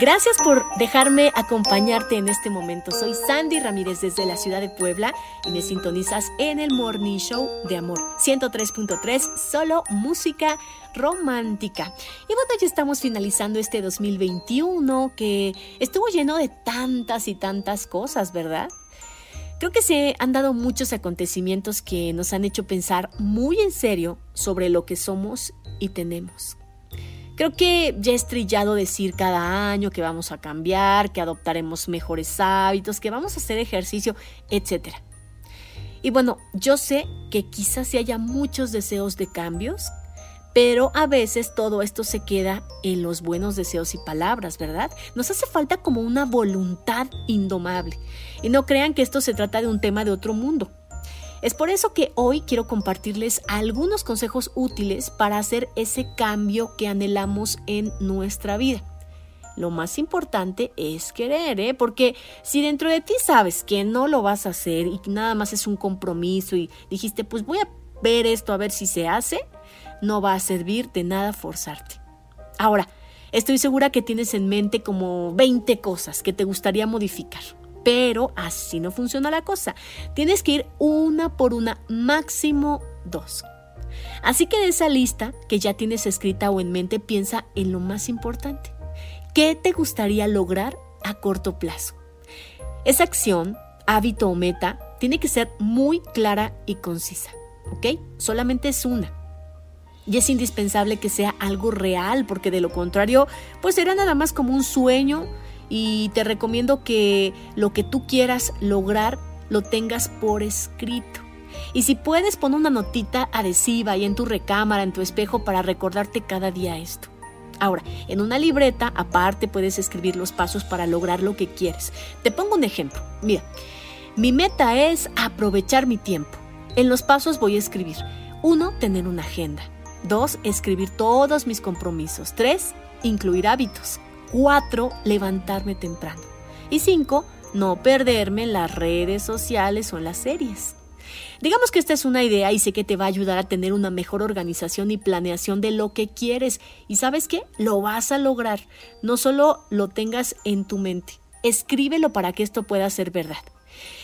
Gracias por dejarme acompañarte en este momento. Soy Sandy Ramírez desde la ciudad de Puebla y me sintonizas en el Morning Show de Amor 103.3, solo música romántica. Y bueno, ya estamos finalizando este 2021 que estuvo lleno de tantas y tantas cosas, ¿verdad? Creo que se han dado muchos acontecimientos que nos han hecho pensar muy en serio sobre lo que somos y tenemos. Creo que ya es trillado decir cada año que vamos a cambiar, que adoptaremos mejores hábitos, que vamos a hacer ejercicio, etc. Y bueno, yo sé que quizás se haya muchos deseos de cambios, pero a veces todo esto se queda en los buenos deseos y palabras, ¿verdad? Nos hace falta como una voluntad indomable. Y no crean que esto se trata de un tema de otro mundo. Es por eso que hoy quiero compartirles algunos consejos útiles para hacer ese cambio que anhelamos en nuestra vida. Lo más importante es querer, ¿eh? porque si dentro de ti sabes que no lo vas a hacer y nada más es un compromiso y dijiste, pues voy a ver esto a ver si se hace, no va a servir de nada forzarte. Ahora, estoy segura que tienes en mente como 20 cosas que te gustaría modificar. Pero así no funciona la cosa. Tienes que ir una por una, máximo dos. Así que de esa lista que ya tienes escrita o en mente, piensa en lo más importante. ¿Qué te gustaría lograr a corto plazo? Esa acción, hábito o meta tiene que ser muy clara y concisa. ¿Ok? Solamente es una. Y es indispensable que sea algo real, porque de lo contrario, pues será nada más como un sueño y te recomiendo que lo que tú quieras lograr lo tengas por escrito. Y si puedes, pon una notita adhesiva ahí en tu recámara, en tu espejo, para recordarte cada día esto. Ahora, en una libreta, aparte, puedes escribir los pasos para lograr lo que quieres. Te pongo un ejemplo. Mira, mi meta es aprovechar mi tiempo. En los pasos voy a escribir. Uno, tener una agenda. Dos, escribir todos mis compromisos. Tres, incluir hábitos. 4. Levantarme temprano. Y 5. No perderme en las redes sociales o en las series. Digamos que esta es una idea y sé que te va a ayudar a tener una mejor organización y planeación de lo que quieres. Y sabes qué? Lo vas a lograr. No solo lo tengas en tu mente, escríbelo para que esto pueda ser verdad.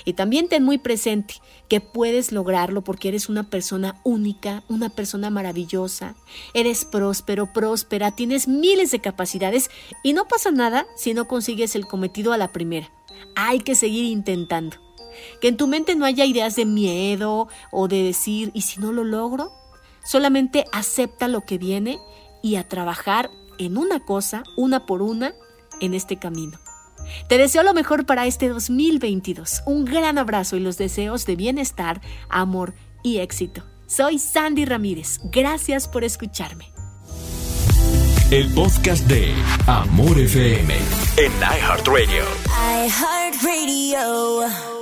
Y también ten muy presente que puedes lograrlo porque eres una persona única, una persona maravillosa, eres próspero, próspera, tienes miles de capacidades y no pasa nada si no consigues el cometido a la primera. Hay que seguir intentando. Que en tu mente no haya ideas de miedo o de decir, ¿y si no lo logro? Solamente acepta lo que viene y a trabajar en una cosa, una por una, en este camino. Te deseo lo mejor para este 2022. Un gran abrazo y los deseos de bienestar, amor y éxito. Soy Sandy Ramírez. Gracias por escucharme. El podcast de Amor FM en iHeartRadio. iHeartRadio.